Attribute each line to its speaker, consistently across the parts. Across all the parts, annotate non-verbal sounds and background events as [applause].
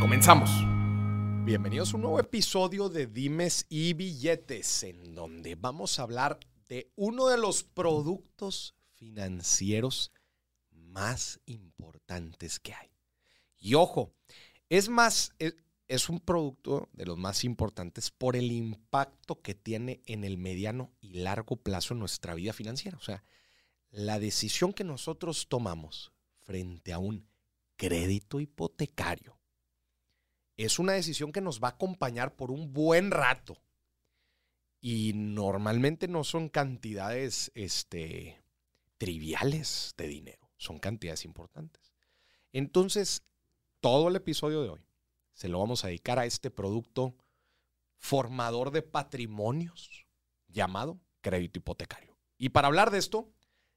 Speaker 1: Comenzamos. Bienvenidos a un nuevo episodio de Dimes y Billetes, en donde vamos a hablar de uno de los productos financieros más importantes que hay. Y ojo, es más, es, es, un producto de los más importantes por el impacto que tiene en el mediano y largo plazo en nuestra vida financiera. O sea, la decisión que nosotros tomamos frente a un crédito hipotecario es una decisión que nos va a acompañar por un buen rato. Y normalmente no son cantidades este, triviales de dinero son cantidades importantes. Entonces, todo el episodio de hoy se lo vamos a dedicar a este producto formador de patrimonios llamado crédito hipotecario. Y para hablar de esto,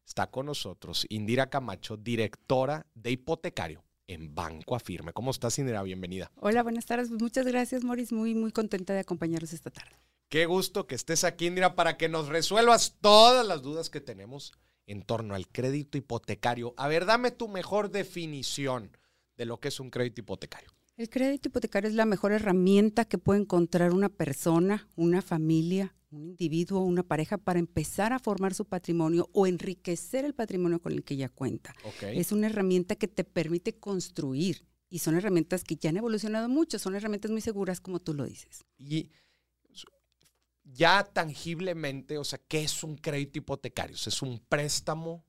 Speaker 1: está con nosotros Indira Camacho, directora de hipotecario en Banco Afirme. ¿Cómo estás, Indira? Bienvenida.
Speaker 2: Hola, buenas tardes. Muchas gracias, Moris. Muy, muy contenta de acompañarnos esta tarde.
Speaker 1: Qué gusto que estés aquí, Indira, para que nos resuelvas todas las dudas que tenemos en torno al crédito hipotecario. A ver, dame tu mejor definición de lo que es un crédito hipotecario.
Speaker 2: El crédito hipotecario es la mejor herramienta que puede encontrar una persona, una familia, un individuo, una pareja para empezar a formar su patrimonio o enriquecer el patrimonio con el que ya cuenta. Es una herramienta que te permite construir y son herramientas que ya han evolucionado mucho, son herramientas muy seguras como tú lo dices.
Speaker 1: Y ya tangiblemente, o sea, ¿qué es un crédito hipotecario? ¿Es un préstamo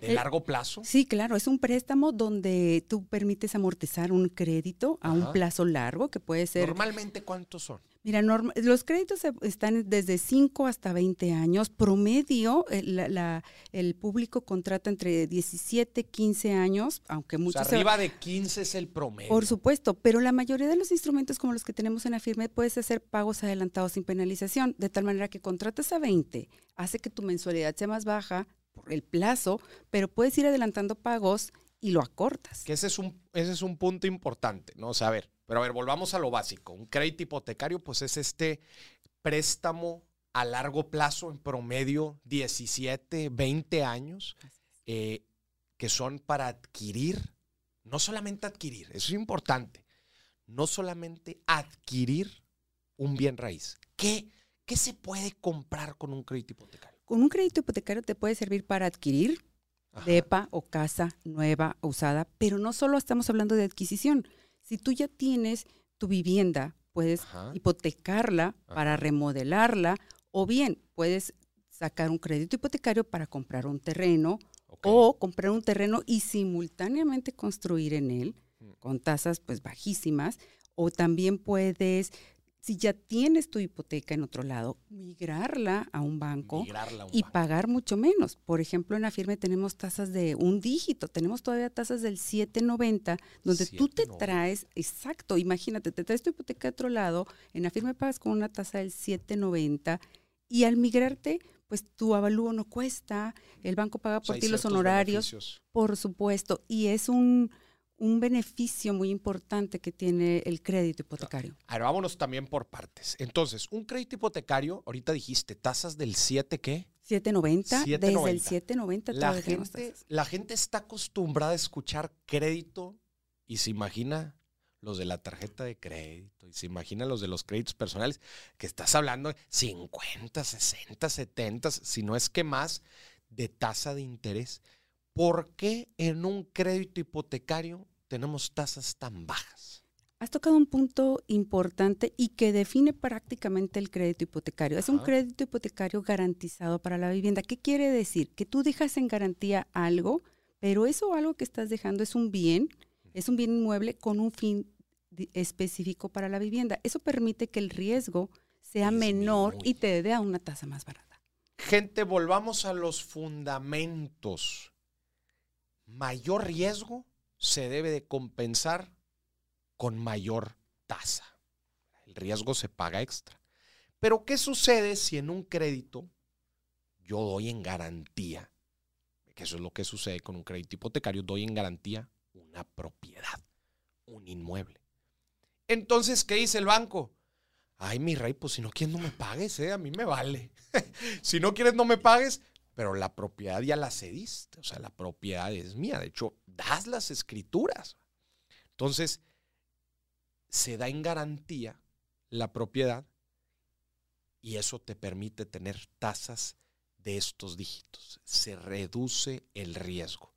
Speaker 1: de eh, largo plazo?
Speaker 2: Sí, claro, es un préstamo donde tú permites amortizar un crédito a un plazo largo que puede ser...
Speaker 1: Normalmente, ¿cuántos son?
Speaker 2: Mira, los créditos están desde 5 hasta 20 años. Promedio, eh, el, público contrata entre 17, 15 años, aunque muchos...
Speaker 1: arriba de 15 es el promedio.
Speaker 2: Por supuesto, pero la mayoría de los instrumentos como los que tenemos en la firma puedes hacer pagos adelantados sin penalización, de tal manera que contratas a 20, hace que tu mensualidad sea más baja por el plazo, pero puedes ir adelantando pagos y lo acortas.
Speaker 1: Que ese es un, ese es un punto importante, ¿no? O sea, a ver, pero a ver, volvamos a lo básico. Un crédito hipotecario, pues es este préstamo a largo plazo, en promedio 17, 20 años, eh, que son para adquirir, no solamente adquirir, eso es importante, no solamente adquirir un bien raíz. ¿Qué, qué se puede comprar con un crédito hipotecario?
Speaker 2: Con un crédito hipotecario te puede servir para adquirir depa o casa nueva o usada, pero no solo estamos hablando de adquisición. Si tú ya tienes tu vivienda, puedes hipotecarla para remodelarla o bien puedes sacar un crédito hipotecario para comprar un terreno o comprar un terreno y simultáneamente construir en él mm. con tasas pues bajísimas o también puedes si ya tienes tu hipoteca en otro lado, migrarla a un banco y pagar mucho menos. Por ejemplo, en Afirme tenemos tasas de un dígito, tenemos todavía tasas del 790, donde tú te traes, exacto, imagínate, te traes tu hipoteca de otro lado, en Afirme pagas con una tasa del 790 y al migrarte, pues tu avalúo no cuesta, el banco paga por ti los honorarios, por supuesto, y es un un beneficio muy importante que tiene el crédito hipotecario.
Speaker 1: Ahora vámonos también por partes. Entonces, un crédito hipotecario, ahorita dijiste, tasas del 7 qué?
Speaker 2: 790, desde el 790
Speaker 1: la gente, la gente está acostumbrada a escuchar crédito y se imagina los de la tarjeta de crédito y se imagina los de los créditos personales, que estás hablando de 50, 60, 70, si no es que más, de tasa de interés. ¿Por qué en un crédito hipotecario tenemos tasas tan bajas?
Speaker 2: Has tocado un punto importante y que define prácticamente el crédito hipotecario. Es un crédito hipotecario garantizado para la vivienda. ¿Qué quiere decir? Que tú dejas en garantía algo, pero eso algo que estás dejando es un bien, es un bien inmueble con un fin específico para la vivienda. Eso permite que el riesgo sea menor y te dé a una tasa más barata.
Speaker 1: Gente, volvamos a los fundamentos mayor riesgo se debe de compensar con mayor tasa. El riesgo se paga extra. Pero ¿qué sucede si en un crédito yo doy en garantía, que eso es lo que sucede con un crédito hipotecario, doy en garantía una propiedad, un inmueble? Entonces, ¿qué dice el banco? Ay, mi rey, pues si no quieres no me pagues, ¿eh? a mí me vale. [laughs] si no quieres no me pagues, pero la propiedad ya la cediste, o sea, la propiedad es mía, de hecho, das las escrituras. Entonces, se da en garantía la propiedad y eso te permite tener tasas de estos dígitos. Se reduce el riesgo.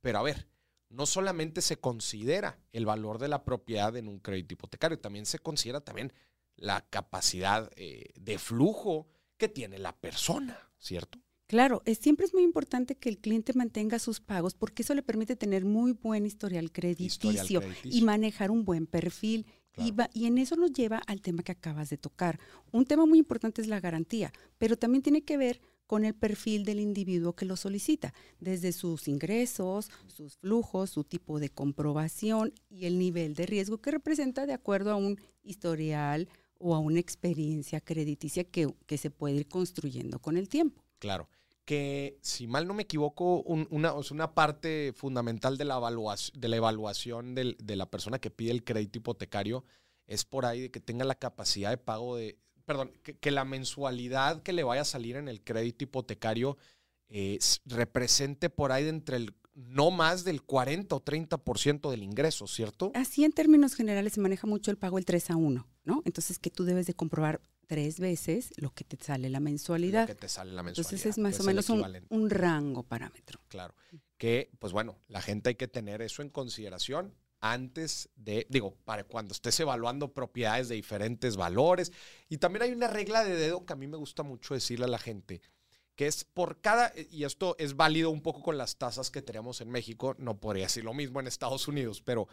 Speaker 1: Pero a ver, no solamente se considera el valor de la propiedad en un crédito hipotecario, también se considera también la capacidad eh, de flujo que tiene la persona, ¿cierto?
Speaker 2: Claro, es, siempre es muy importante que el cliente mantenga sus pagos porque eso le permite tener muy buen historial crediticio, y manejar un buen perfil. Y, y, en eso nos lleva al tema que acabas de tocar. Un tema muy importante es la garantía, pero también tiene que ver con el perfil del individuo que lo solicita, desde sus ingresos, sus flujos, su tipo de comprobación y el nivel de riesgo que representa de acuerdo a un historial o a una experiencia crediticia que, que se puede ir construyendo con el tiempo.
Speaker 1: Claro que, si mal no me equivoco, una, una parte fundamental de la evaluación, de, la evaluación de la persona que pide el crédito hipotecario es por ahí de que tenga la capacidad de pago de, perdón, que, la mensualidad que le vaya a salir en el crédito hipotecario eh, represente por ahí de entre el no más del 40 o 30% del ingreso, ¿cierto?
Speaker 2: Así en términos generales se maneja mucho el pago el 3 a 1, ¿no? Entonces que tú debes de comprobar tres veces lo que te sale la mensualidad. Lo
Speaker 1: que te sale la mensualidad.
Speaker 2: Entonces es más o menos un, rango parámetro.
Speaker 1: Claro. Que, pues bueno, la gente hay que tener eso en consideración antes de, digo, para cuando estés evaluando propiedades de diferentes valores. Y también hay una regla de dedo que a mí me gusta mucho decirle a la gente, que es por cada, y esto es válido un poco con las tasas que tenemos en México, no podría decir lo mismo en Estados Unidos, pero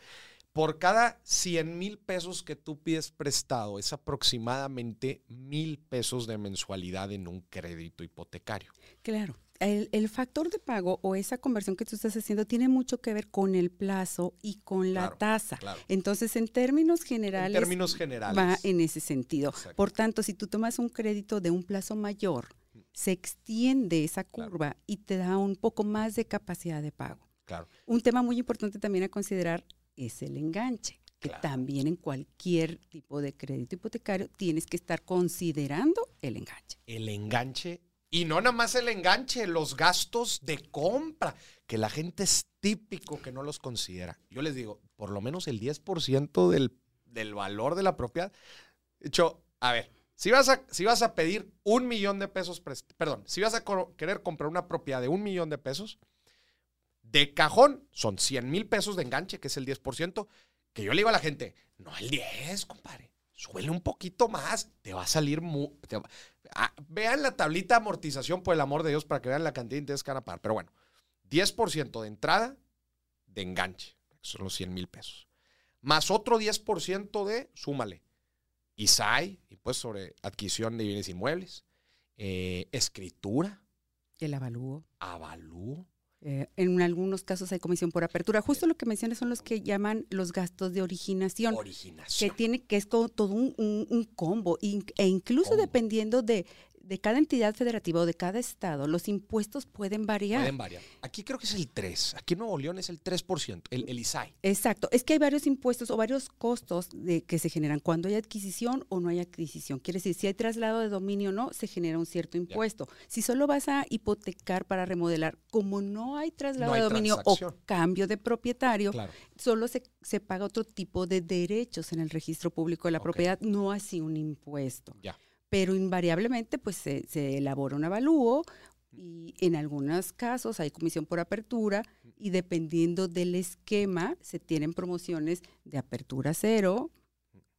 Speaker 1: por cada 100 mil pesos que tú pides prestado, es aproximadamente mil pesos de mensualidad en un crédito hipotecario.
Speaker 2: Claro. El, factor de pago o esa conversión que tú estás haciendo tiene mucho que ver con el plazo y con la tasa. Entonces, en términos generales,
Speaker 1: en términos generales,
Speaker 2: va en ese sentido. Por tanto, si tú tomas un crédito de un plazo mayor, se extiende esa curva y te da un poco más de capacidad de pago.
Speaker 1: Claro.
Speaker 2: Un tema muy importante también a considerar es el enganche, que también en cualquier tipo de crédito hipotecario tienes que estar considerando el enganche.
Speaker 1: El enganche y no nada más el enganche, los gastos de compra, que la gente es típico que no los considera. Yo les digo, por lo menos el 10% del, del valor de la propiedad. De hecho, a ver, si vas a, si vas a pedir un millón de pesos, perdón, si vas a querer comprar una propiedad de un millón de pesos, de cajón son 100 mil pesos de enganche, que es el 10%, que yo le digo a la gente, no el 10, compadre, suele un poquito más, te va a salir muy... Ah, vean la tablita de amortización, por el amor de Dios, para que vean la cantidad de interés que van a pagar. Pero bueno, 10% de entrada de enganche, son los 100 mil pesos. Más otro 10% de, súmale, ISAI, impuesto sobre adquisición de bienes inmuebles, eh, escritura.
Speaker 2: El avalúo.
Speaker 1: Avalúo.
Speaker 2: Eh, en algunos casos hay comisión por apertura. Justo lo que mencionas son los que llaman los gastos de originación.
Speaker 1: Originación.
Speaker 2: Que tiene, que es todo, un, un, combo. e incluso dependiendo de de cada entidad federativa o de cada estado, los impuestos pueden variar.
Speaker 1: Pueden variar. Aquí creo que es el 3. Aquí en Nuevo León es el 3%, el, el ISAI.
Speaker 2: Exacto. Es que hay varios impuestos o varios costos de, que se generan cuando hay adquisición o no hay adquisición. Quiere decir, si hay traslado de dominio o no, se genera un cierto impuesto. Si solo vas a hipotecar para remodelar, como no hay traslado de dominio o cambio de propietario, solo se, se, paga otro tipo de derechos en el registro público de la propiedad, no así un impuesto.
Speaker 1: Ya
Speaker 2: pero invariablemente pues se, elabora un avalúo y en algunos casos hay comisión por apertura y dependiendo del esquema se tienen promociones de apertura cero,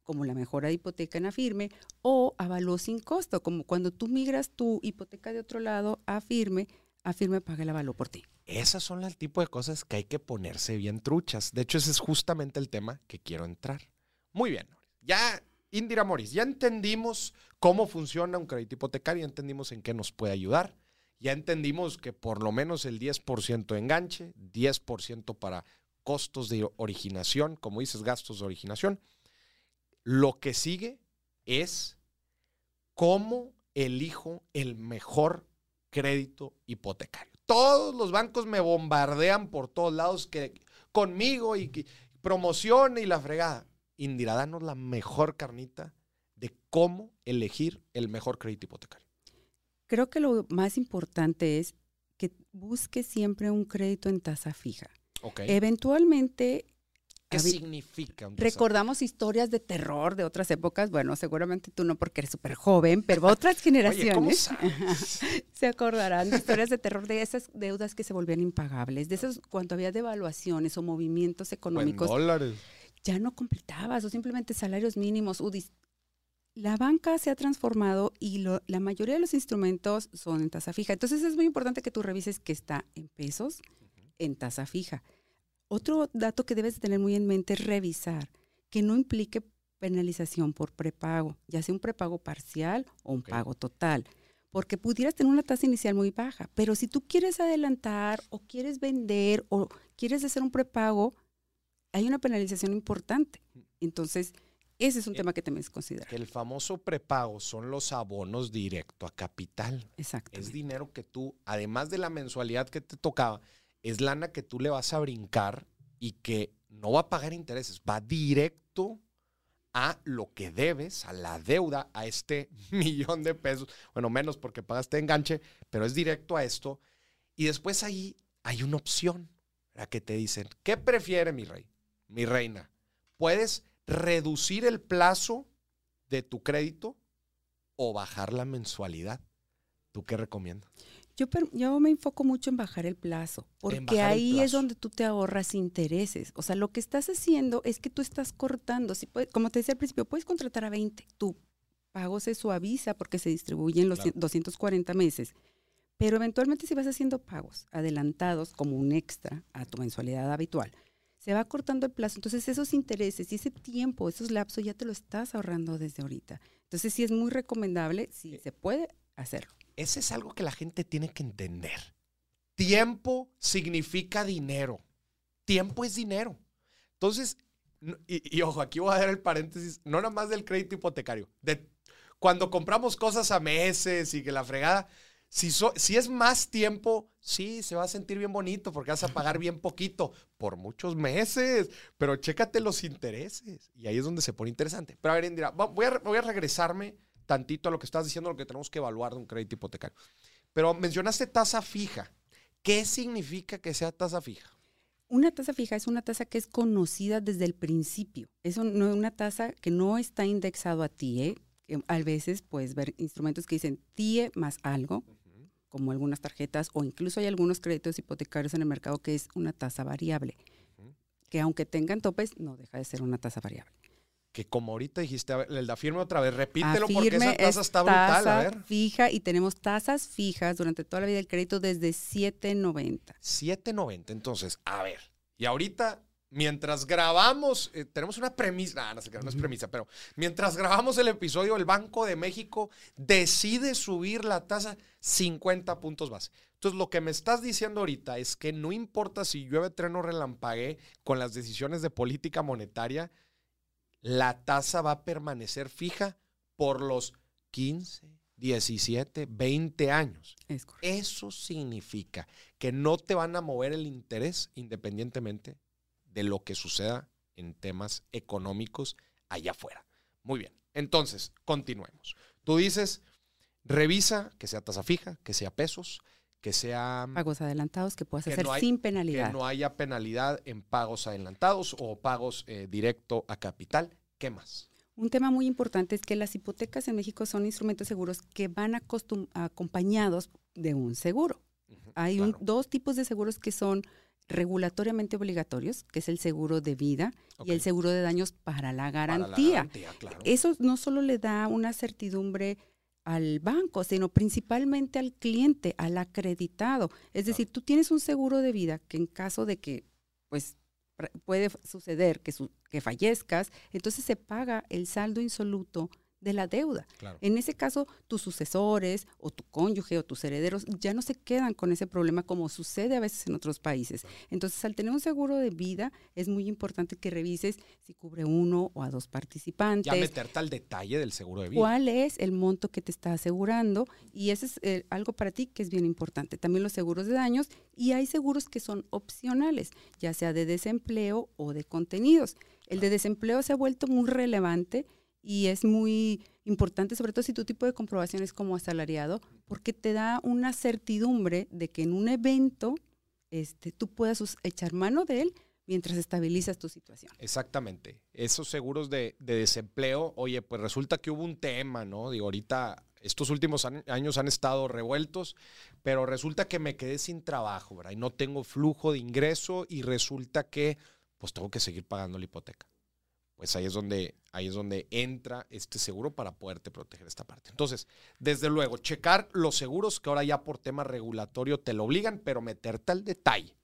Speaker 2: como la mejora de hipoteca en afirme, o avalúo sin costo, como cuando tú migras tu hipoteca de otro lado a firme, afirme paga el avalúo por ti.
Speaker 1: Esas son el tipo de cosas que hay que ponerse bien truchas. De hecho, ese es justamente el tema que quiero entrar. Muy bien, ya Indira Moris, ya entendimos cómo funciona un crédito hipotecario, ya entendimos en qué nos puede ayudar, ya entendimos que por lo menos el 10% enganche, 10% para costos de originación, como dices, gastos de originación. Lo que sigue es cómo elijo el mejor crédito hipotecario. Todos los bancos me bombardean por todos lados que conmigo y, promoción y la fregada. Indira, danos la mejor carnita de cómo elegir el mejor crédito hipotecario.
Speaker 2: Creo que lo más importante es que busque siempre un crédito en tasa fija. Eventualmente
Speaker 1: ¿Qué significa?
Speaker 2: recordamos historias de terror de otras épocas. Bueno, seguramente tú no porque eres súper joven, pero otras [laughs] generaciones [laughs] se acordarán de historias de terror de esas deudas que se volvían impagables, de esos cuando había devaluaciones o movimientos económicos.
Speaker 1: dólares.
Speaker 2: Ya no completabas o simplemente salarios mínimos. La banca se ha transformado y la mayoría de los instrumentos son en tasa fija. Entonces es muy importante que tú revises que está en pesos, en tasa fija. Otro dato que debes tener muy en mente es revisar que no implique penalización por prepago, ya sea un prepago parcial o un pago total, porque pudieras tener una tasa inicial muy baja, pero si tú quieres adelantar o quieres vender o quieres hacer un prepago, hay una penalización importante. Entonces, ese es un eh, tema que también es considerar.
Speaker 1: El famoso prepago son los abonos directo a capital.
Speaker 2: Exacto.
Speaker 1: Es dinero que tú, además de la mensualidad que te tocaba, es lana que tú le vas a brincar y que no va a pagar intereses, va directo a lo que debes, a la deuda, a este [laughs] millón de pesos, bueno, menos porque pagaste enganche, pero es directo a esto. Y después ahí hay una opción, la que te dicen, ¿qué prefiere mi rey, mi reina? Puedes reducir el plazo de tu crédito o bajar la mensualidad. ¿Tú qué recomiendas?
Speaker 2: Yo, me enfoco mucho en bajar el plazo, porque ahí es donde tú te ahorras intereses. O sea, lo que estás haciendo es que tú estás cortando. Si como te decía al principio, puedes contratar a 20, tu pago se suaviza porque se distribuyen los 240 meses. Pero eventualmente si vas haciendo pagos adelantados como un extra a tu mensualidad habitual, se va cortando el plazo. Entonces esos intereses y ese tiempo, esos lapsos ya te lo estás ahorrando desde ahorita. Entonces sí es muy recomendable, si se puede hacerlo.
Speaker 1: Ese es algo que la gente tiene que entender. Tiempo significa dinero. Tiempo es dinero. Entonces, y, ojo, aquí voy a dar el paréntesis, no nada más del crédito hipotecario. De, cuando compramos cosas a meses y que la fregada, si, si es más tiempo, sí, se va a sentir bien bonito porque vas a pagar bien poquito por muchos meses, pero chécate los intereses. Y ahí es donde se pone interesante. Pero a ver, Indira, voy a, voy a regresarme tantito a lo que estás diciendo, lo que tenemos que evaluar de un crédito hipotecario. Pero mencionaste tasa fija. ¿Qué significa que sea tasa fija?
Speaker 2: Una tasa fija es una tasa que es conocida desde el principio. Es una tasa que no está indexado a TIE. A veces puedes ver instrumentos que dicen TIE más algo, como algunas tarjetas, o incluso hay algunos créditos hipotecarios en el mercado que es una tasa variable, que aunque tengan topes, no deja de ser una tasa variable
Speaker 1: que como ahorita dijiste, a ver, el firme otra vez, repítelo porque esa tasa está brutal, a ver.
Speaker 2: fija y tenemos tasas fijas durante toda la vida del crédito desde 7.90.
Speaker 1: 7.90, entonces, a ver, y ahorita mientras grabamos, eh, tenemos una premisa, no sé qué, no es premisa, pero mientras grabamos el episodio, el Banco de México decide subir la tasa 50 puntos base. Entonces, lo que me estás diciendo ahorita es que no importa si llueve, treno, relampague con las decisiones de política monetaria, la tasa va a permanecer fija por los 15, 17, 20 años. Eso significa que no te van a mover el interés independientemente de lo que suceda en temas económicos allá afuera. Muy bien, entonces, continuemos. Tú dices, revisa que sea tasa fija, que sea pesos, que sea...
Speaker 2: Pagos adelantados que puedas hacer sin penalidad.
Speaker 1: Que no haya penalidad en pagos adelantados o pagos eh, directo a capital. ¿Qué más?
Speaker 2: Un tema muy importante es que las hipotecas en México son instrumentos seguros que van acompañados de un seguro. Hay dos tipos de seguros que son regulatoriamente obligatorios, que es el seguro de vida y el seguro de daños para la garantía. Eso no solo le da una certidumbre al banco, sino principalmente al cliente, al acreditado. Es decir, tú tienes un seguro de vida que en caso de que pues puede suceder que, que fallezcas, entonces se paga el saldo insoluto de la deuda. En ese caso, tus sucesores o tu cónyuge o tus herederos ya no se quedan con ese problema como sucede a veces en otros países. Entonces, al tener un seguro de vida, es muy importante que revises si cubre uno o a dos participantes.
Speaker 1: Ya meterte al detalle del seguro de vida.
Speaker 2: ¿Cuál es el monto que te está asegurando? Y eso es eh, algo para ti que es bien importante. También los seguros de daños y hay seguros que son opcionales, ya sea de desempleo o de contenidos. El de desempleo se ha vuelto muy relevante y es muy importante, sobre todo si tu tipo de comprobación es como asalariado, porque te da una certidumbre de que en un evento este, tú puedas echar mano de él mientras estabilizas tu situación.
Speaker 1: Exactamente. Esos seguros de, desempleo, oye, pues resulta que hubo un tema, ¿no? Digo, ahorita estos últimos años han estado revueltos, pero resulta que me quedé sin trabajo, ¿verdad? Y no tengo flujo de ingreso y resulta que pues tengo que seguir pagando la hipoteca pues ahí es donde ahí es donde entra este seguro para poderte proteger esta parte. Entonces, desde luego, checar los seguros que ahora ya por tema regulatorio te lo obligan, pero meterte al detalle,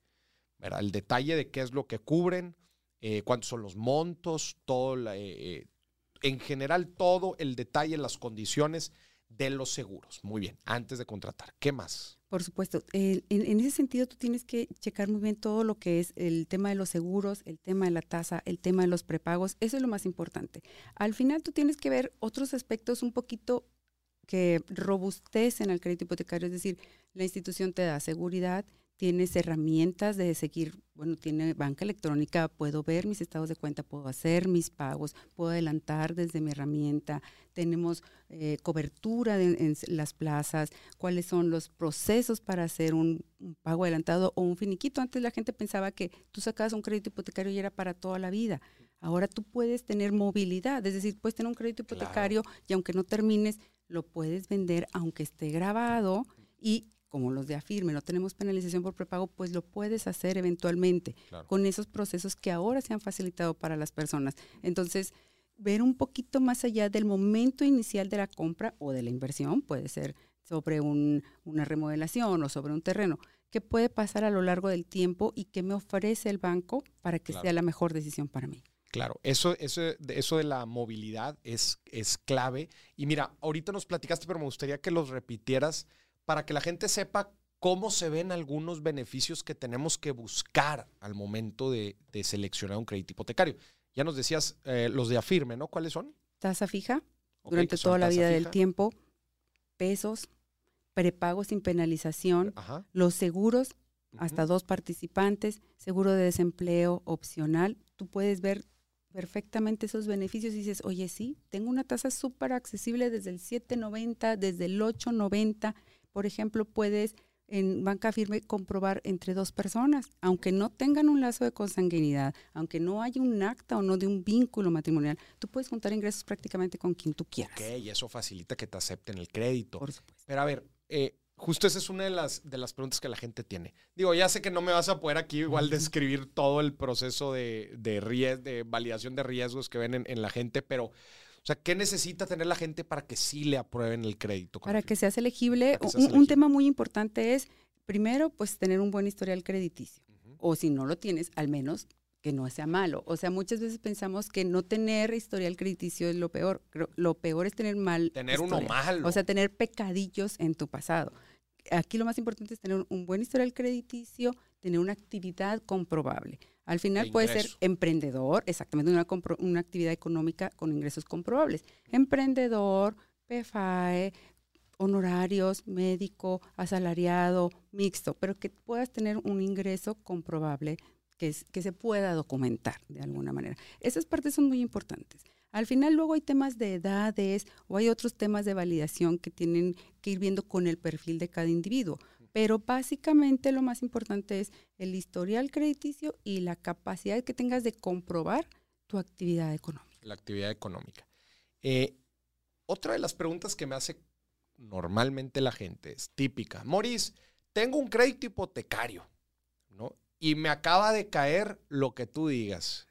Speaker 1: ¿verdad? El detalle de qué es lo que cubren, eh, cuántos son los montos, todo, eh, eh, en general todo el detalle, las condiciones de los seguros. Muy bien, antes de contratar. ¿Qué más?
Speaker 2: Por supuesto. en, ese sentido, tú tienes que checar muy bien todo lo que es el tema de los seguros, el tema de la tasa, el tema de los prepagos. Eso es lo más importante. Al final, tú tienes que ver otros aspectos un poquito que robustecen al crédito hipotecario, es decir, la institución te da seguridad, tienes herramientas de seguir, bueno, tiene banca electrónica, puedo ver mis estados de cuenta, puedo hacer mis pagos, puedo adelantar desde mi herramienta, tenemos eh, cobertura en las plazas, cuáles son los procesos para hacer un, pago adelantado o un finiquito. Antes la gente pensaba que tú sacabas un crédito hipotecario y era para toda la vida. Ahora tú puedes tener movilidad, es decir, puedes tener un crédito hipotecario y aunque no termines, lo puedes vender aunque esté grabado y como los de Afirme, no tenemos penalización por prepago, pues lo puedes hacer eventualmente con esos procesos que ahora se han facilitado para las personas. Entonces, ver un poquito más allá del momento inicial de la compra o de la inversión, puede ser sobre una remodelación o sobre un terreno, qué puede pasar a lo largo del tiempo y qué me ofrece el banco para que sea la mejor decisión para mí.
Speaker 1: Claro, eso, eso, eso de la movilidad es, es clave. Y mira, ahorita nos platicaste, pero me gustaría que los repitieras para que la gente sepa cómo se ven algunos beneficios que tenemos que buscar al momento de, seleccionar un crédito hipotecario. Ya nos decías eh, los de afirme, ¿no? ¿Cuáles son?
Speaker 2: Tasa fija durante toda la vida del tiempo, pesos, prepagos sin penalización, los seguros, hasta dos participantes, seguro de desempleo opcional. Tú puedes ver perfectamente esos beneficios y dices, oye, sí, tengo una tasa súper accesible desde el 7.90, desde el 8.90 por ejemplo, puedes en banca firme comprobar entre dos personas, aunque no tengan un lazo de consanguinidad, aunque no haya un acta o no de un vínculo matrimonial, tú puedes juntar ingresos prácticamente con quien tú quieras.
Speaker 1: Ok, y eso facilita que te acepten el crédito. Por supuesto. Pero a ver, eh, justo esa es una de las, de las preguntas que la gente tiene. Digo, ya sé que no me vas a poder aquí igual describir todo el proceso de, de, de validación de riesgos que ven en la gente, pero o sea, ¿qué necesita tener la gente para que sí le aprueben el crédito?
Speaker 2: Para que seas elegible, un, tema muy importante es, primero, pues tener un buen historial crediticio. O si no lo tienes, al menos que no sea malo. O sea, muchas veces pensamos que no tener historial crediticio es lo peor. Lo peor es tener mal.
Speaker 1: Tener uno malo.
Speaker 2: O sea, tener pecadillos en tu pasado. Aquí lo más importante es tener un buen historial crediticio, tener una actividad comprobable. Al final puede ser emprendedor, exactamente una, una actividad económica con ingresos comprobables. Emprendedor, PFAE, honorarios, médico, asalariado, mixto, pero que puedas tener un ingreso comprobable que, que se pueda documentar de alguna manera. Esas partes son muy importantes. Al final luego hay temas de edades o hay otros temas de validación que tienen que ir viendo con el perfil de cada individuo. Pero básicamente lo más importante es el historial crediticio y la capacidad que tengas de comprobar tu actividad económica.
Speaker 1: La actividad económica. Eh, otra de las preguntas que me hace normalmente la gente es típica. Moris, tengo un crédito hipotecario, ¿no? Y me acaba de caer lo que tú digas,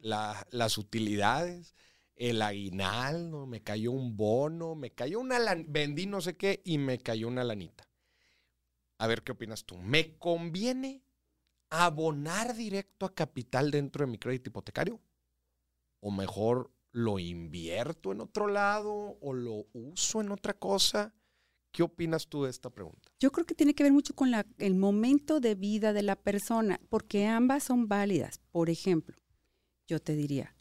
Speaker 1: las utilidades, el aguinaldo, me cayó un bono, me cayó una, vendí no sé qué y me cayó una lanita. A ver qué opinas tú. ¿Me conviene abonar directo a capital dentro de mi crédito hipotecario? ¿O mejor ¿Lo invierto en otro lado o lo uso en otra cosa? ¿Qué opinas tú de esta pregunta?
Speaker 2: Yo creo que tiene que ver mucho con el momento de vida de la persona, porque ambas son válidas. Por ejemplo, yo te diría,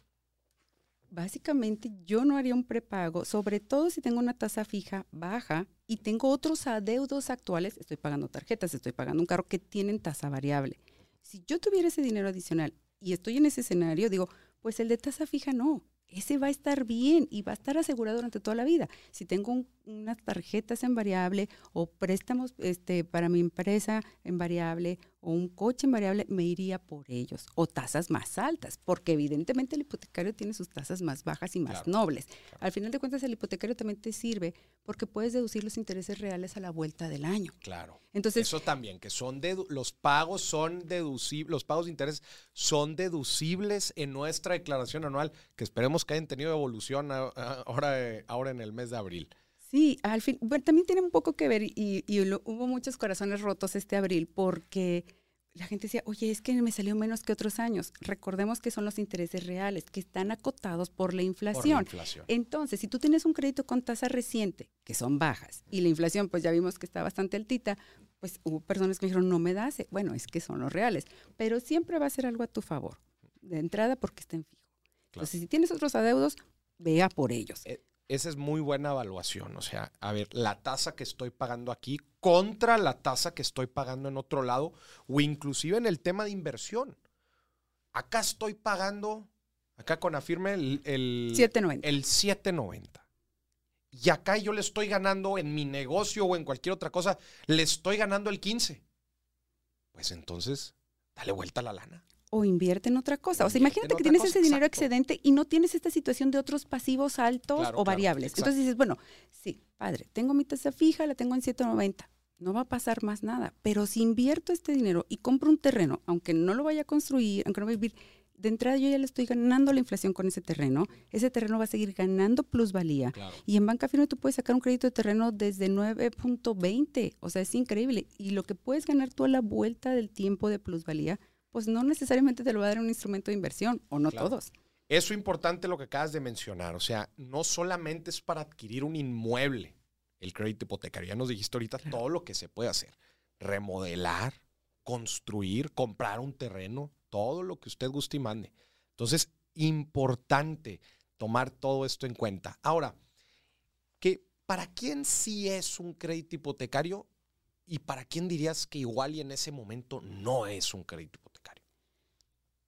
Speaker 2: básicamente yo no haría un prepago, sobre todo si tengo una tasa fija baja y tengo otros adeudos actuales, estoy pagando tarjetas, estoy pagando un carro que tienen tasa variable. Si yo tuviera ese dinero adicional y estoy en ese escenario, digo, pues el de tasa fija no, ese va a estar bien y va a estar asegurado durante toda la vida. Si tengo unas tarjetas en variable o préstamos este, para mi empresa en variable o un coche en variable, me iría por ellos. O tasas más altas, porque evidentemente el hipotecario tiene sus tasas más bajas y más nobles. Al final de cuentas, el hipotecario también te sirve porque puedes deducir los intereses reales a la vuelta del año.
Speaker 1: Claro. Entonces, Eso también, que son los pagos son deducibles, los pagos de interés son deducibles en nuestra declaración anual, que esperemos que hayan tenido evolución ahora, eh, ahora en el mes de abril.
Speaker 2: Sí, al fin, bueno, también tiene un poco que ver y, hubo muchos corazones rotos este abril porque la gente decía, oye, es que me salió menos que otros años. Recordemos que son los intereses reales, que están acotados por la inflación. Entonces, si tú tienes un crédito con tasa reciente, que son bajas, y la inflación, pues ya vimos que está bastante altita, pues hubo personas que dijeron, no me das. Bueno, es que son los reales. Pero siempre va a ser algo a tu favor, de entrada porque está en fijo. Entonces, si tienes otros adeudos, vea por ellos.
Speaker 1: Eh, esa es muy buena evaluación. O sea, a ver, la tasa que estoy pagando aquí contra la tasa que estoy pagando en otro lado o inclusive en el tema de inversión. Acá estoy pagando, acá con afirme el, el 790. El 790. Y acá yo le estoy ganando en mi negocio o en cualquier otra cosa, le estoy ganando el 15. Pues entonces, dale vuelta a la lana
Speaker 2: o invierte en otra cosa. O sea, imagínate que tienes ese dinero excedente y no tienes esta situación de otros pasivos altos o variables. Entonces dices, bueno, sí, padre, tengo mi tasa fija, la tengo en 190. No va a pasar más nada. Pero si invierto este dinero y compro un terreno, aunque no lo vaya a construir, aunque no voy a vivir, de entrada yo ya le estoy ganando la inflación con ese terreno. Ese terreno va a seguir ganando plusvalía. Y en banca firme tú puedes sacar un crédito de terreno desde 9.20. O sea, es increíble. Y lo que puedes ganar tú a la vuelta del tiempo de plusvalía pues no necesariamente te lo va a dar un instrumento de inversión, o no todos.
Speaker 1: Eso importante lo que acabas de mencionar, o sea, no solamente es para adquirir un inmueble, el crédito hipotecario, ya nos dijiste ahorita todo lo que se puede hacer, remodelar, construir, comprar un terreno, todo lo que usted guste y mande. Entonces, importante tomar todo esto en cuenta. Ahora, que para quién sí es un crédito hipotecario y para quién dirías que igual y en ese momento no es un crédito hipotecario.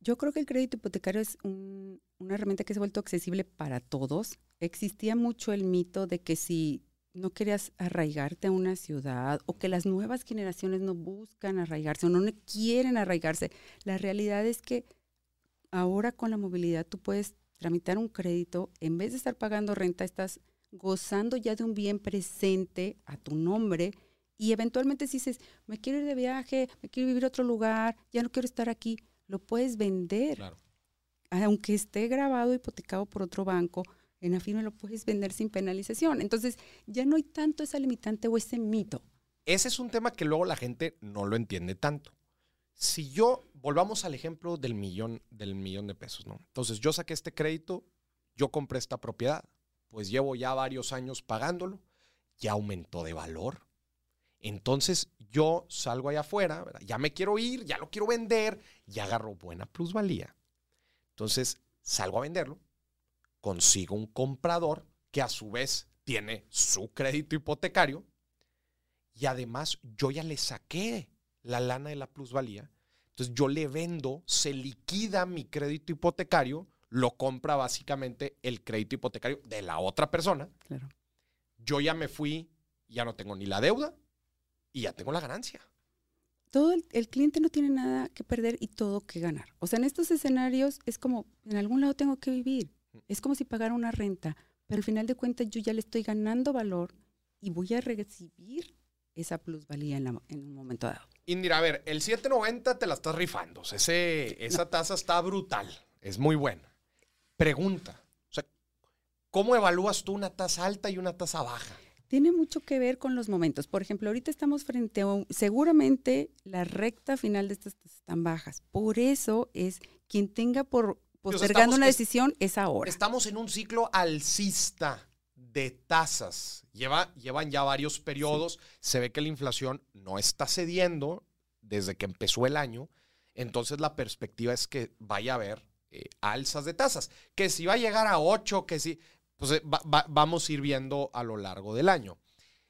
Speaker 2: Yo creo que el crédito hipotecario es una herramienta que se ha vuelto accesible para todos. Existía mucho el mito de que si no querías arraigarte a una ciudad o que las nuevas generaciones no buscan arraigarse o no quieren arraigarse, la realidad es que ahora con la movilidad tú puedes tramitar un crédito, en vez de estar pagando renta, estás gozando ya de un bien presente a tu nombre y eventualmente si dices, me quiero ir de viaje, me quiero vivir a otro lugar, ya no quiero estar aquí, lo puedes vender. Aunque esté grabado, hipotecado por otro banco, en Afirme lo puedes vender sin penalización. Entonces, ya no hay tanto esa limitante o ese mito.
Speaker 1: Ese es un tema que luego la gente no lo entiende tanto. Si yo, volvamos al ejemplo del millón, del millón de pesos, ¿no? Entonces, yo saqué este crédito, yo compré esta propiedad, pues llevo ya varios años pagándolo, ya aumentó de valor. Entonces yo salgo allá afuera, ya me quiero ir, ya lo quiero vender, y agarro buena plusvalía. Entonces salgo a venderlo, consigo un comprador que a su vez tiene su crédito hipotecario y además yo ya le saqué la lana de la plusvalía. Entonces yo le vendo, se liquida mi crédito hipotecario, lo compra básicamente el crédito hipotecario de la otra persona. Yo ya me fui, ya no tengo ni la deuda, y ya tengo la ganancia.
Speaker 2: Todo el, cliente no tiene nada que perder y todo que ganar. O sea, en estos escenarios es como, en algún lado tengo que vivir. Es como si pagara una renta, pero al final de cuentas yo ya le estoy ganando valor y voy a recibir esa plusvalía en, un momento dado.
Speaker 1: Indira, a ver, el 790 te la estás rifando. Ese, esa tasa está brutal. Es muy buena. Pregunta. O sea, ¿cómo evalúas tú una tasa alta y una tasa baja?
Speaker 2: Tiene mucho que ver con los momentos. Por ejemplo, ahorita estamos frente a un, seguramente la recta final de estas están bajas. Por eso es quien tenga por postergando una decisión es ahora.
Speaker 1: Estamos en un ciclo alcista de tasas. Lleva, llevan ya varios periodos. Se ve que la inflación no está cediendo desde que empezó el año. Entonces la perspectiva es que vaya a haber eh, alzas de tasas. Que si va a llegar a 8, que si, pues eh, vamos a ir viendo a lo largo del año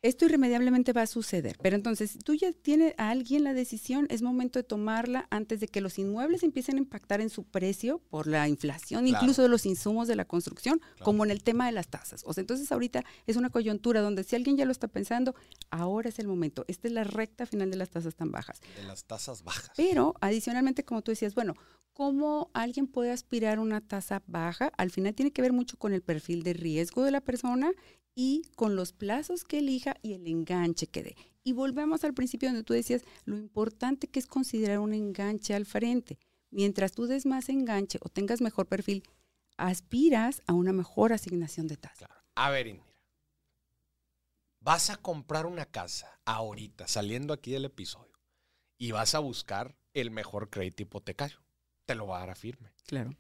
Speaker 2: esto irremediablemente va a suceder. Pero entonces, tú ya tienes a alguien la decisión, es momento de tomarla antes de que los inmuebles empiecen a impactar en su precio por la inflación, incluso de los insumos de la construcción, como en el tema de las tasas. O sea, entonces ahorita es una coyuntura donde si alguien ya lo está pensando, ahora es el momento. Esta es la recta final de las tasas tan bajas.
Speaker 1: De las tasas bajas.
Speaker 2: Pero adicionalmente, como tú decías, bueno, ¿cómo alguien puede aspirar a una tasa baja? Al final tiene que ver mucho con el perfil de riesgo de la persona y con los plazos que elija y el enganche que dé. Y volvemos al principio donde tú decías lo importante que es considerar un enganche al frente. Mientras tú des más enganche o tengas mejor perfil, aspiras a una mejor asignación de tasa.
Speaker 1: A ver, Indira, vas a comprar una casa ahorita, saliendo aquí del episodio, y vas a buscar el mejor crédito hipotecario. Te lo va a dar a firme.
Speaker 2: Claro.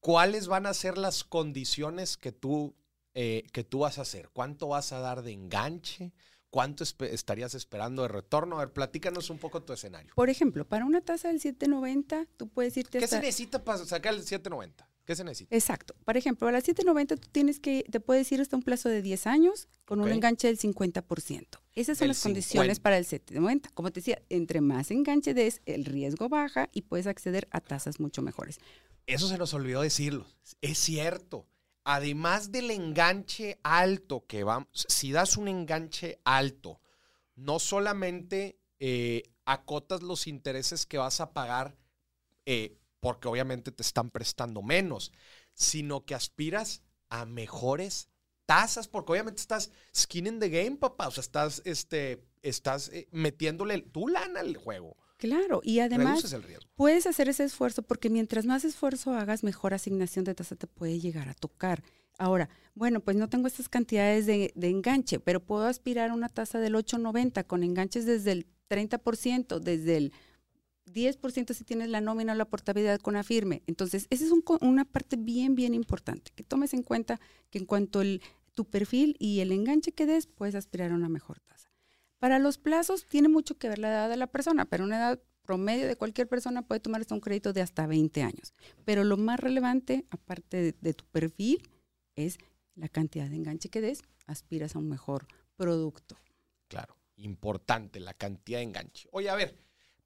Speaker 1: ¿Cuáles van a ser las condiciones que tú eh, que tú vas a hacer? ¿Cuánto vas a dar de enganche? ¿Cuánto estarías esperando de retorno? A ver, platícanos un poco tu escenario.
Speaker 2: Por ejemplo, para una tasa del 790, tú puedes irte
Speaker 1: ¿Qué se necesita para sacar el 790? ¿Qué se necesita?
Speaker 2: Exacto. Por ejemplo, a la 790 tú tienes que, te puedes ir hasta un plazo de 10 años con un enganche del 50%. Esas son las condiciones para el 790. Como te decía, entre más enganche des, el riesgo baja y puedes acceder a tasas mucho mejores.
Speaker 1: Eso se nos olvidó decirlo. Es cierto además del enganche alto que vamos, si das un enganche alto, no solamente eh, acotas los intereses que vas a pagar, eh, porque obviamente te están prestando menos, sino que aspiras a mejores tasas, porque obviamente estás skin in the game, papá, o sea, estás, este, estás eh, metiéndole tu lana al juego.
Speaker 2: Claro, y además puedes hacer ese esfuerzo porque mientras más esfuerzo hagas, mejor asignación de tasa te puede llegar a tocar. Ahora, bueno, pues no tengo estas cantidades de, enganche, pero puedo aspirar a una tasa del 8.90 con enganches desde el 30%, desde el 10% si tienes la nómina o la portabilidad con afirme. Entonces, esa es una parte bien, bien importante, que tomes en cuenta que en cuanto el, tu perfil y el enganche que des, puedes aspirar a una mejor tasa. Para los plazos tiene mucho que ver la edad de la persona, pero una edad promedio de cualquier persona puede tomar hasta un crédito de hasta 20 años. Pero lo más relevante, aparte de, tu perfil, es la cantidad de enganche que des, aspiras a un mejor producto.
Speaker 1: Claro, importante la cantidad de enganche. Oye, a ver,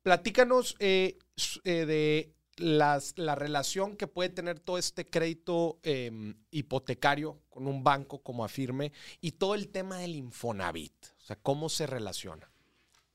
Speaker 1: platícanos eh, eh, de la relación que puede tener todo este crédito em, hipotecario con un banco como Afirme y todo el tema del Infonavit. O sea, ¿cómo se relaciona?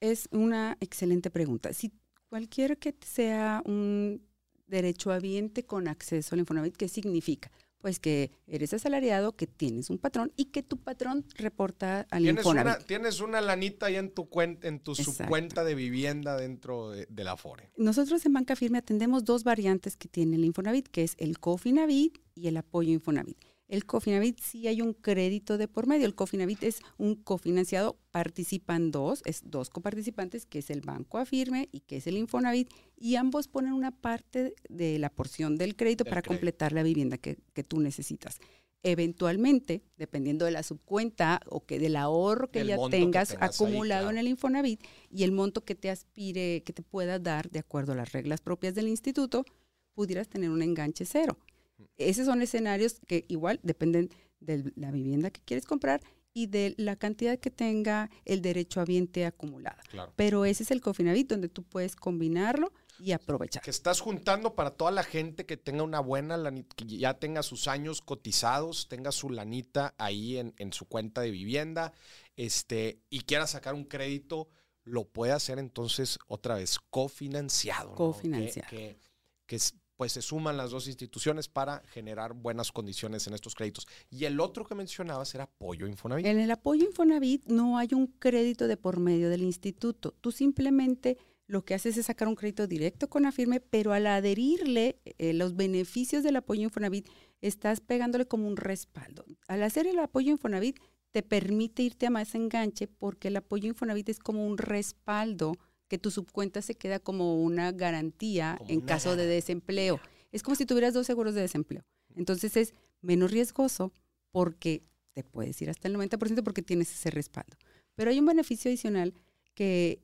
Speaker 2: Es una excelente pregunta. Si cualquiera que sea un derecho habiente con acceso al Infonavit, ¿qué significa? Pues que eres asalariado, que tienes un patrón y que tu patrón reporta al
Speaker 1: ¿Tienes
Speaker 2: Infonavit.
Speaker 1: Una, tienes una lanita ahí en tu cuenta, en tu subcuenta de vivienda dentro de, de, la FORE.
Speaker 2: Nosotros en Banca Firme atendemos dos variantes que tiene el Infonavit, que es el Cofinavit y el apoyo Infonavit. El Cofinavit sí hay un crédito de por medio. El Cofinavit es un cofinanciado, participan dos, es dos coparticipantes, que es el Banco Afirme y que es el Infonavit, y ambos ponen una parte de la porción del crédito para completar la vivienda que, tú necesitas. Eventualmente, dependiendo de la subcuenta o que del ahorro que ya tengas, acumulado en el Infonavit y el monto que te aspire, que te pueda dar de acuerdo a las reglas propias del instituto, pudieras tener un enganche cero. Esos son escenarios que igual dependen de la vivienda que quieres comprar y de la cantidad que tenga el derecho habiente acumulada. Pero ese es el Cofinavit donde tú puedes combinarlo y aprovechar.
Speaker 1: Que estás juntando para toda la gente que tenga una buena lanita, que ya tenga sus años cotizados, tenga su lanita ahí en, su cuenta de vivienda, este, y quiera sacar un crédito, lo puede hacer entonces otra vez cofinanciado.
Speaker 2: Cofinanciado.
Speaker 1: Que, que, es, pues se suman las dos instituciones para generar buenas condiciones en estos créditos. Y el otro que mencionabas era apoyo Infonavit.
Speaker 2: En el apoyo Infonavit no hay un crédito de por medio del instituto. Tú simplemente lo que haces es sacar un crédito directo con Afirme, pero al adherirle eh, los beneficios del apoyo Infonavit, estás pegándole como un respaldo. Al hacer el apoyo Infonavit, te permite irte a más enganche porque el apoyo Infonavit es como un respaldo que tu subcuenta se queda como una garantía en caso de desempleo. Es como si tuvieras dos seguros de desempleo. Entonces es menos riesgoso porque te puedes ir hasta el 90% porque tienes ese respaldo. Pero hay un beneficio adicional que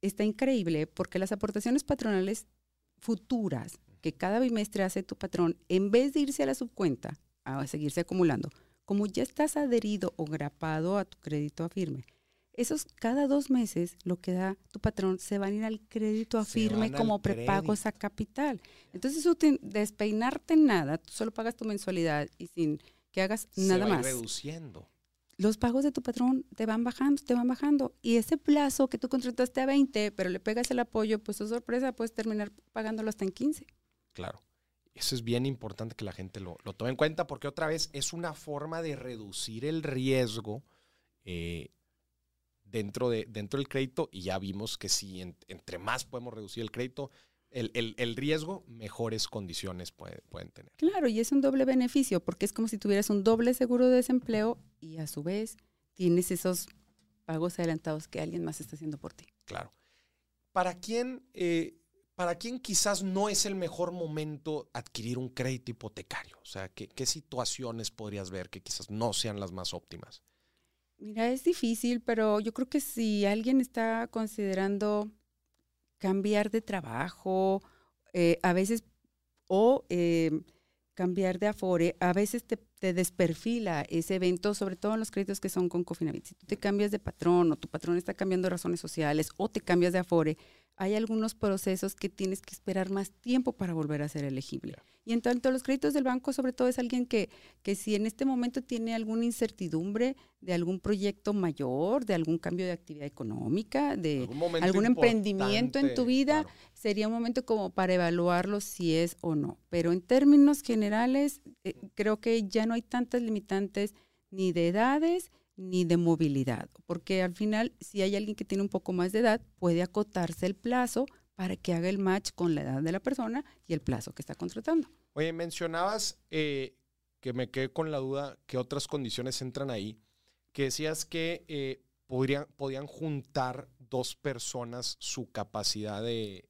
Speaker 2: está increíble porque las aportaciones patronales futuras que cada bimestre hace tu patrón, en vez de irse a la subcuenta, a seguirse acumulando, como ya estás adherido o grapado a tu crédito a firme, esos cada dos meses lo que da tu patrón se van a ir al crédito a firme como prepagos a capital. Entonces, despeinarte nada, tú solo pagas tu mensualidad y sin que hagas nada más.
Speaker 1: reduciendo.
Speaker 2: Los pagos de tu patrón te van bajando, te van bajando. Y ese plazo que tú contrataste a 20, pero le pegas el apoyo, pues, oh, sorpresa, puedes terminar pagándolo hasta en 15.
Speaker 1: Claro. Eso es bien importante que la gente lo, tome en cuenta porque otra vez es una forma de reducir el riesgo eh, dentro, de, dentro del crédito y ya vimos que si entre más podemos reducir el crédito, el, riesgo, mejores condiciones pueden tener.
Speaker 2: Claro, y es un doble beneficio porque es como si tuvieras un doble seguro de desempleo y a su vez tienes esos pagos adelantados que alguien más está haciendo por ti.
Speaker 1: Claro. ¿Para quién, eh, ¿Para quién quizás no es el mejor momento adquirir un crédito hipotecario? O sea, ¿qué, ¿qué situaciones podrías ver que quizás no sean las más óptimas?
Speaker 2: Mira, es difícil, pero yo creo que si alguien está considerando cambiar de trabajo, eh, a veces, o eh, cambiar de afore, a veces te, te, desperfila ese evento, sobre todo en los créditos que son con Cofinavit. Si tú te cambias de patrón o tu patrón está cambiando razones sociales o te cambias de afore, hay algunos procesos que tienes que esperar más tiempo para volver a ser elegible. Y en tanto los créditos del banco, sobre todo, es alguien que, que si en este momento tiene alguna incertidumbre de algún proyecto mayor, de algún cambio de actividad económica, de algún, emprendimiento en tu vida, sería un momento como para evaluarlo si es o no. Pero en términos generales, eh, creo que ya no hay tantas limitantes ni de edades ni de movilidad, porque al final si hay alguien que tiene un poco más de edad, puede acotarse el plazo para que haga el match con la edad de la persona y el plazo que está contratando.
Speaker 1: Oye, mencionabas eh, que me quedé con la duda que otras condiciones entran ahí, que decías que eh, podrían, podían juntar dos personas su capacidad de,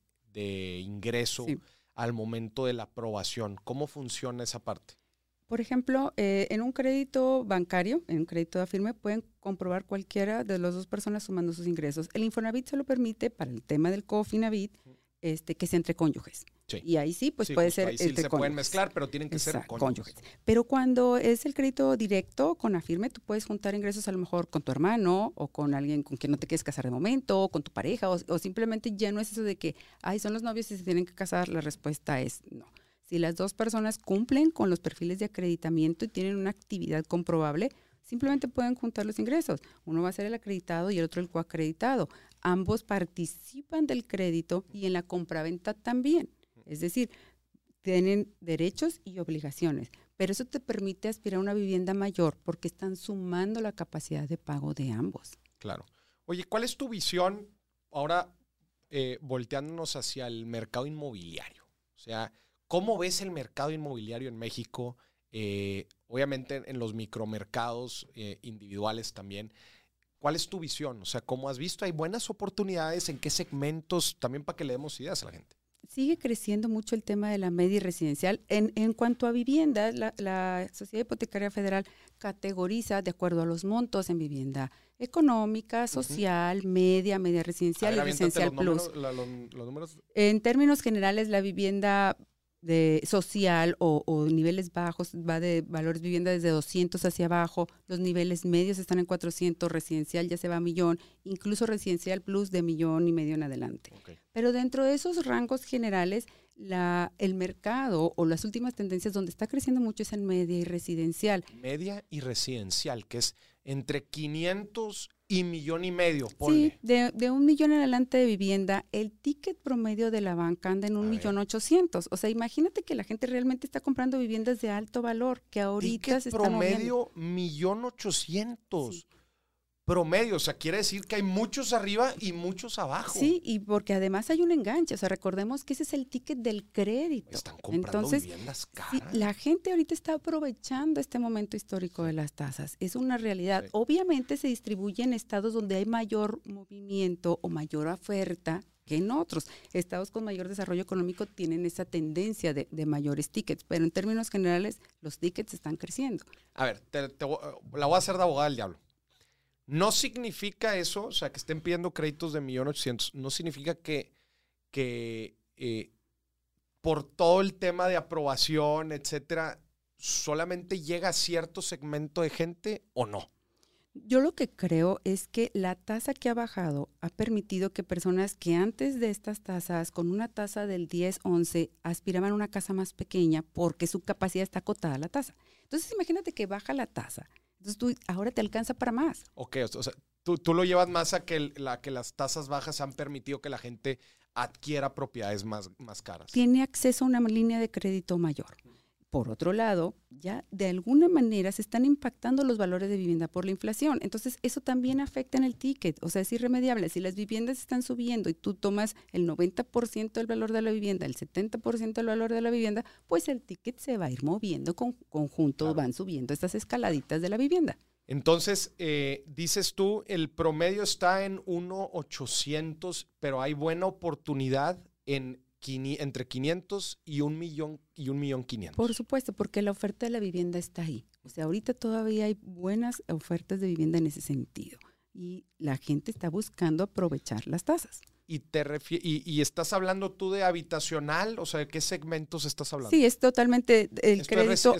Speaker 1: ingreso al momento de la aprobación. ¿Cómo funciona esa parte?
Speaker 2: Por ejemplo, eh, en un crédito bancario, en un crédito de firme, pueden comprobar cualquiera de las dos personas sumando sus ingresos. El Infonavit se lo permite para el tema del Cofinavit, este, que sea entre cónyuges. Y ahí sí, pues puede ser. Ahí
Speaker 1: sí se pueden mezclar, pero tienen que ser cónyuges.
Speaker 2: Pero cuando es el crédito directo con Afirme, tú puedes juntar ingresos a lo mejor con tu hermano o con alguien con quien no te quieres casar de momento, o con tu pareja, o, o simplemente ya no es eso de que, ay, son los novios y se tienen que casar. La respuesta es no. Si las dos personas cumplen con los perfiles de acreditamiento y tienen una actividad comprobable, simplemente pueden juntar los ingresos. Uno va a ser el acreditado y el otro el coacreditado. Ambos participan del crédito y en la compraventa también. Es decir, tienen derechos y obligaciones, pero eso te permite aspirar a una vivienda mayor porque están sumando la capacidad de pago de ambos.
Speaker 1: Claro. Oye, ¿cuál es tu visión ahora eh, volteándonos hacia el mercado inmobiliario? O sea, ¿Cómo ves el mercado inmobiliario en México? Eh, obviamente en los micromercados eh, individuales también. ¿Cuál es tu visión? O sea, ¿cómo has visto? ¿Hay buenas oportunidades? ¿En qué segmentos? También para que le demos ideas a la gente.
Speaker 2: Sigue creciendo mucho el tema de la media y residencial. En, en cuanto a vivienda, la, Sociedad Hipotecaria Federal categoriza de acuerdo a los montos en vivienda económica, social, media, media residencial y residencial plus. En términos generales, la vivienda de social o, niveles bajos, va de valores vivienda desde 200 hacia abajo, los niveles medios están en 400, residencial ya se va a millón, incluso residencial plus de millón y medio en adelante. Pero dentro de esos rangos generales, la, el mercado o las últimas tendencias donde está creciendo mucho es en media y residencial.
Speaker 1: Media y residencial, que es entre 500 y millón y medio,
Speaker 2: Sí, de, un millón en adelante de vivienda, el ticket promedio de la banca anda en un millón ochocientos. O sea, imagínate que la gente realmente está comprando viviendas de alto valor, que ahorita se
Speaker 1: están promedio millón ochocientos promedio, o sea, quiere decir que hay muchos arriba y muchos abajo.
Speaker 2: Sí, y porque además hay un enganche, o sea, recordemos que ese es el ticket del crédito.
Speaker 1: Están comprando Entonces, viviendas caras.
Speaker 2: la gente ahorita está aprovechando este momento histórico de las tasas, es una realidad. Obviamente se distribuye en estados donde hay mayor movimiento o mayor oferta que en otros. Estados con mayor desarrollo económico tienen esa tendencia de, mayores tickets, pero en términos generales los tickets están creciendo.
Speaker 1: A ver, la voy a hacer de abogada del diablo. No significa eso, o sea, que estén pidiendo créditos de 1.800.000, no significa que, que eh, por todo el tema de aprobación, etcétera, solamente llega a cierto segmento de gente o no.
Speaker 2: Yo lo que creo es que la tasa que ha bajado ha permitido que personas que antes de estas tasas, con una tasa del 10, 11, aspiraban a una casa más pequeña porque su capacidad está acotada a la tasa. Entonces imagínate que baja la tasa. Entonces tú ahora te alcanza para más.
Speaker 1: Ok, o sea, tú, tú lo llevas más a que, la, que las tasas bajas han permitido que la gente adquiera propiedades más, más caras.
Speaker 2: Tiene acceso a una línea de crédito mayor. Por otro lado, ya de alguna manera se están impactando los valores de vivienda por la inflación. Entonces, eso también afecta en el ticket. O sea, es irremediable. Si las viviendas están subiendo y tú tomas el 90% del valor de la vivienda, el 70% del valor de la vivienda, pues el ticket se va a ir moviendo con conjunto, van subiendo estas escaladitas de la vivienda.
Speaker 1: Entonces, eh, dices tú, el promedio está en 1.800, pero hay buena oportunidad en entre 500 y un millón y un millón 500.
Speaker 2: Por supuesto, porque la oferta de la vivienda está ahí. O sea, ahorita todavía hay buenas ofertas de vivienda en ese sentido y la gente está buscando aprovechar las tasas.
Speaker 1: Y, te y, estás hablando tú de habitacional, o sea, ¿de qué segmentos estás hablando?
Speaker 2: Sí, es totalmente el crédito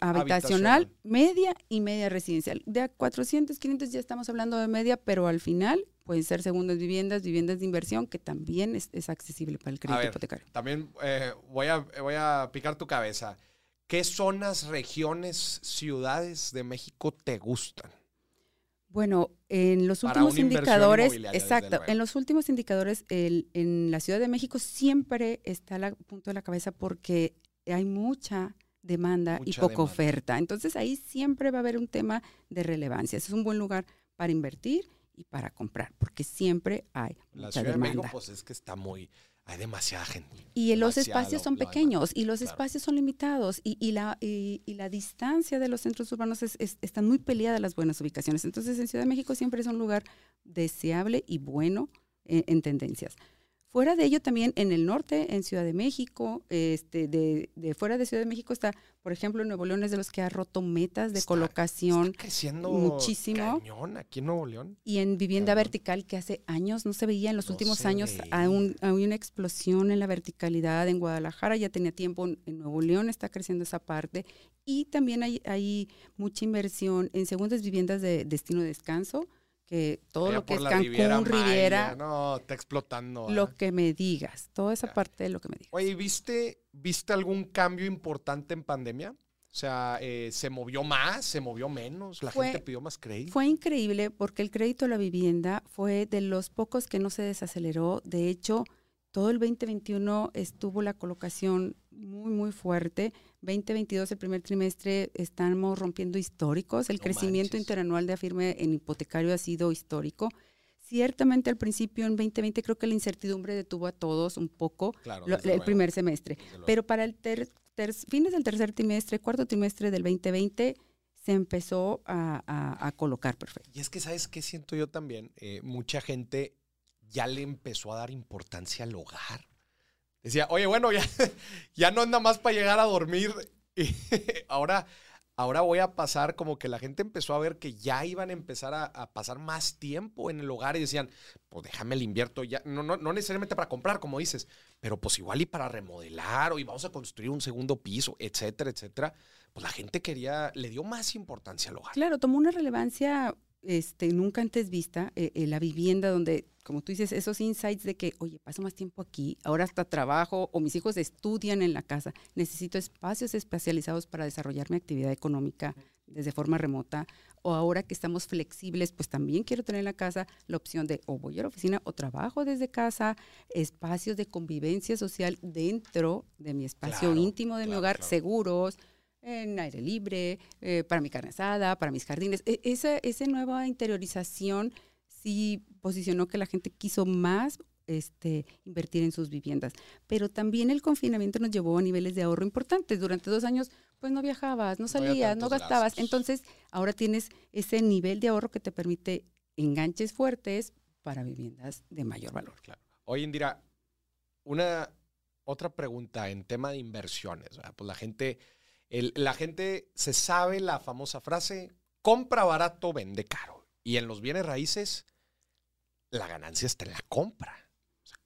Speaker 2: habitacional, media y media residencial. De a 400, 500 ya estamos hablando de media, pero al final pueden ser segundas viviendas, viviendas de inversión, que también es, accesible para el crédito hipotecario.
Speaker 1: También eh, voy, a, voy a picar tu cabeza. ¿Qué zonas, regiones, ciudades de México te gustan?
Speaker 2: Bueno, en los últimos indicadores, exacto, en los últimos indicadores, en la Ciudad de México siempre está a punto de la cabeza porque hay mucha demanda y poca oferta. Entonces ahí siempre va a haber un tema de relevancia. es un buen lugar para invertir y para comprar, porque siempre hay
Speaker 1: la Ciudad de México, pues es que está muy, hay demasiada gente.
Speaker 2: Y los espacios son pequeños y los espacios son limitados y, y la, y, la distancia de los centros urbanos es, están muy peleadas las buenas ubicaciones. Entonces en Ciudad de México siempre es un lugar deseable y bueno en tendencias. Fuera de ello, también en el norte, en Ciudad de México, este, de, de, fuera de Ciudad de México está, por ejemplo, Nuevo León es de los que ha roto metas de colocación.
Speaker 1: Está creciendo muchísimo. Cañón aquí en Nuevo León.
Speaker 2: Y en vivienda vertical, que hace años no se veía, en los últimos años hay, una explosión en la verticalidad en Guadalajara, ya tenía tiempo, en Nuevo León está creciendo esa parte. Y también hay, hay mucha inversión en segundas viviendas de destino de descanso que todo lo que es Cancún, Riviera,
Speaker 1: no, está explotando.
Speaker 2: Lo que me digas, toda esa parte de lo que me digas.
Speaker 1: Oye, ¿viste, ¿viste algún cambio importante en pandemia? O sea, eh, ¿se movió más? ¿Se movió menos? ¿La gente pidió más crédito?
Speaker 2: Fue increíble porque el crédito a la vivienda fue de los pocos que no se desaceleró. De hecho, todo el 2021 estuvo la colocación muy, muy fuerte. 2022, el primer trimestre, estamos rompiendo históricos. El crecimiento interanual de afirme en hipotecario ha sido histórico. Ciertamente al principio en 2020 creo que la incertidumbre detuvo a todos un poco el primer semestre, pero para el fines del tercer trimestre, cuarto trimestre del 2020 se empezó a, colocar perfecto.
Speaker 1: Y es que, ¿sabes qué siento yo también? Eh, mucha gente ya le empezó a dar importancia al hogar. Decía, oye, bueno, ya, [laughs] ya no anda más para llegar a dormir. [laughs] Y ahora, ahora voy a pasar como que la gente empezó a ver que ya iban a empezar a, pasar más tiempo en el hogar y decían, pues déjame el invierto ya, no, no, no necesariamente para comprar, como dices, pero pues igual y para remodelar o y vamos a construir un segundo piso, etcétera, etcétera. Pues la gente quería, le dio más importancia al hogar.
Speaker 2: Claro, tomó una relevancia este, nunca antes vista, eh, la vivienda donde, como tú dices, esos insights de que, oye, paso más tiempo aquí, ahora hasta trabajo o mis hijos estudian en la casa, necesito espacios especializados para desarrollar mi actividad económica desde forma remota, o ahora que estamos flexibles, pues también quiero tener en la casa la opción de o voy a la oficina o trabajo desde casa, espacios de convivencia social dentro de mi espacio íntimo de mi hogar, seguros, en aire libre, eh, para mi carne asada, para mis jardines. E, esa, esa nueva interiorización sí posicionó que la gente quiso más este, invertir en sus viviendas. Pero también el confinamiento nos llevó a niveles de ahorro importantes. Durante dos años, pues no viajabas, no salías, no, gastabas. Entonces, ahora tienes ese nivel de ahorro que te permite enganches fuertes para viviendas de mayor valor.
Speaker 1: Claro. Oye, Indira, una otra pregunta en tema de inversiones. Pues la gente, la gente se sabe la famosa frase, compra barato, vende caro. Y en los bienes raíces, la ganancia está en la compra.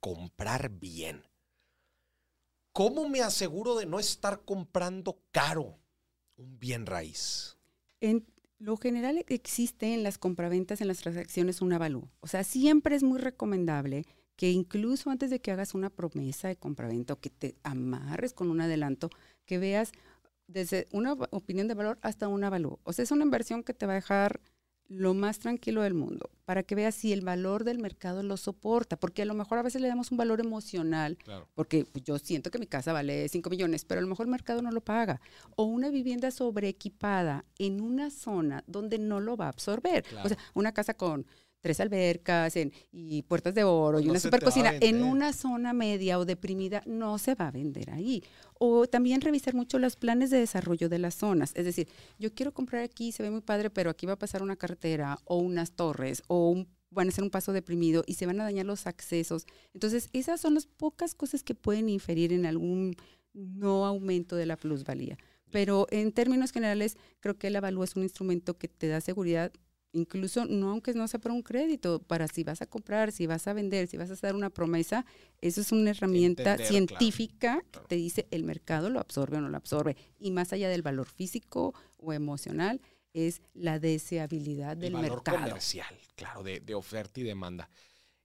Speaker 1: Comprar bien. ¿Cómo me aseguro de no estar comprando caro un bien raíz?
Speaker 2: En lo general existe en las compraventas, en las transacciones, un avalúo. O sea, siempre es muy recomendable que incluso antes de que hagas una promesa de compraventa o que te amarres con un adelanto, que veas desde una opinión de valor hasta un avalúo. O sea, es una inversión que te va a dejar lo más tranquilo del mundo, para que veas si el valor del mercado lo soporta, porque a lo mejor a veces le damos un valor emocional, porque pues, yo siento que mi casa vale 5 millones, pero a lo mejor el mercado no lo paga, o una vivienda sobreequipada en una zona donde no lo va a absorber, o sea, una casa con tres albercas y puertas de oro y una super cocina en una zona media o deprimida, no se va a vender ahí. O también revisar mucho los planes de desarrollo de las zonas. Es decir, yo quiero comprar aquí, se ve muy padre, pero aquí va a pasar una carretera o unas torres o van a ser un paso deprimido y se van a dañar los accesos. Entonces, esas son las pocas cosas que pueden inferir en algún no aumento de la plusvalía. Pero en términos generales, creo que el avalúo es un instrumento que te da seguridad incluso no aunque no sea para un crédito, para si vas a comprar, si vas a vender, si vas a hacer una promesa, eso es una herramienta científica que te dice el mercado lo absorbe o no lo absorbe. Y más allá del valor físico o emocional, es la deseabilidad del
Speaker 1: el
Speaker 2: valor
Speaker 1: comercial, claro, de, de, oferta y demanda.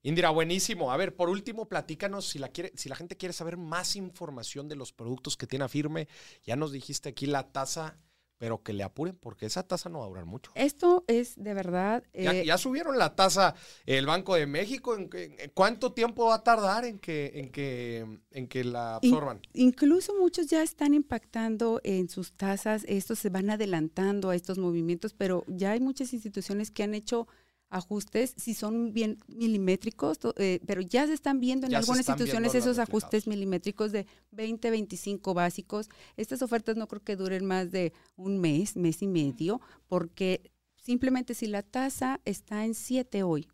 Speaker 1: Indira, buenísimo. A ver, por último, platícanos si la, quiere, si la gente quiere saber más información de los productos que tiene a firme. Ya nos dijiste aquí la tasa pero que le apuren porque esa tasa no va a durar mucho.
Speaker 2: Esto es de verdad...
Speaker 1: ya, eh, subieron la tasa el Banco de México. ¿En, cuánto tiempo va a tardar en que, en que, en que la absorban?
Speaker 2: incluso muchos ya están impactando en sus tasas. Estos se van adelantando a estos movimientos, pero ya hay muchas instituciones que han hecho ajustes, si son bien milimétricos, eh, pero ya se están viendo en algunas instituciones esos ajustes milimétricos de 20, 25 básicos. Estas ofertas no creo que duren más de un mes, mes y medio, porque simplemente si la tasa está en 7 hoy,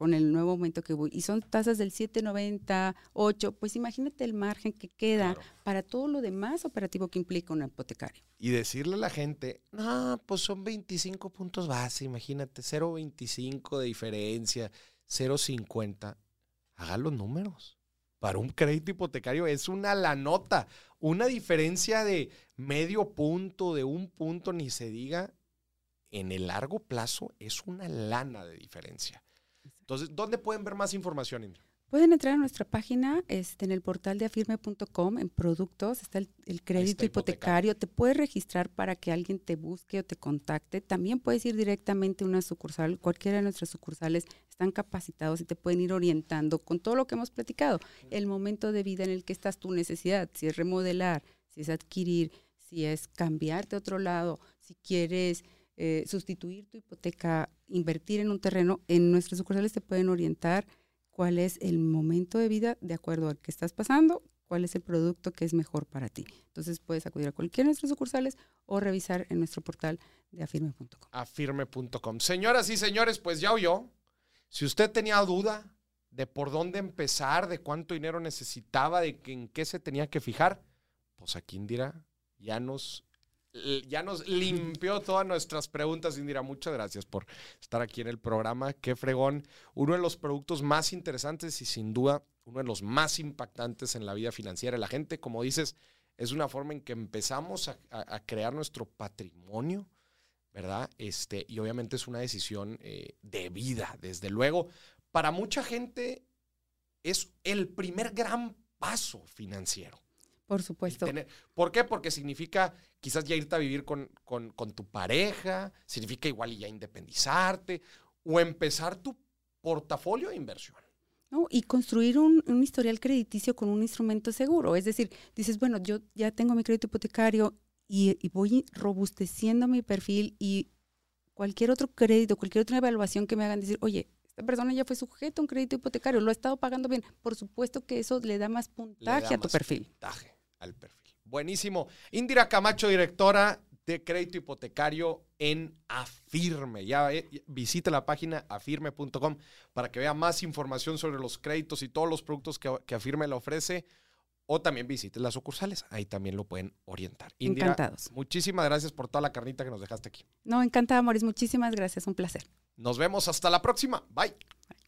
Speaker 2: con el nuevo aumento que voy, y son tasas del 7,98, pues imagínate el margen que queda para todo lo demás operativo que implica un hipotecario.
Speaker 1: Y decirle a la gente, no, pues son 25 puntos base, imagínate, 0,25 de diferencia, 0,50, haga los números. Para un crédito hipotecario es una la nota, una diferencia de medio punto, de un punto, ni se diga, en el largo plazo es una lana de diferencia. Entonces, ¿dónde pueden ver más información, Indra?
Speaker 2: Pueden entrar a nuestra página, este, en el portal de afirme.com, en productos, está el, crédito hipotecario. Te puedes registrar para que alguien te busque o te contacte. También puedes ir directamente a una sucursal. Cualquiera de nuestras sucursales están capacitados y te pueden ir orientando con todo lo que hemos platicado. El momento de vida en el que estás, tu necesidad, si es remodelar, si es adquirir, si es cambiarte a otro lado, si quieres eh, sustituir tu hipoteca, invertir en un terreno, en nuestras sucursales te pueden orientar cuál es el momento de vida de acuerdo al que estás pasando, cuál es el producto que es mejor para ti. Entonces puedes acudir a cualquiera de nuestras sucursales o revisar en nuestro portal de afirme.com.
Speaker 1: Afirme.com. Señoras y señores, pues ya oyó. Si usted tenía duda de por dónde empezar, de cuánto dinero necesitaba, de en qué se tenía que fijar, pues aquí Indira ya nos ya nos limpió todas nuestras preguntas, Indira. Muchas gracias por estar aquí en el programa. Qué fregón. Uno de los productos más interesantes y sin duda uno de los más impactantes en la vida financiera de la gente. Como dices, es una forma en que empezamos a, crear nuestro patrimonio, ¿verdad? Este, y obviamente es una decisión eh, de vida, desde luego. Para mucha gente es el primer gran paso financiero.
Speaker 2: Por supuesto.
Speaker 1: ¿Por qué? Porque significa quizás ya irte a vivir con, tu pareja, significa igual ya independizarte o empezar tu portafolio de inversión.
Speaker 2: ¿no? Y construir un, historial crediticio con un instrumento seguro. Es decir, dices, bueno, yo ya tengo mi crédito hipotecario y, y, voy robusteciendo mi perfil y cualquier otro crédito, cualquier otra evaluación que me hagan decir, oye, esta persona ya fue sujeto a un crédito hipotecario, lo ha estado pagando bien. Por supuesto que eso le da más puntaje a tu perfil.
Speaker 1: Puntaje al perfil. Buenísimo. Indira Camacho, directora de crédito hipotecario en Afirme. Ya eh, visite la página afirme.com para que vea más información sobre los créditos y todos los productos que, que Afirme le ofrece. O también visite las sucursales, ahí también lo pueden orientar.
Speaker 2: Encantados.
Speaker 1: Muchísimas gracias por toda la carnita que nos dejaste aquí.
Speaker 2: No, encantada, Moris. Muchísimas gracias, un placer.
Speaker 1: Nos vemos hasta la próxima. Bye. Bye.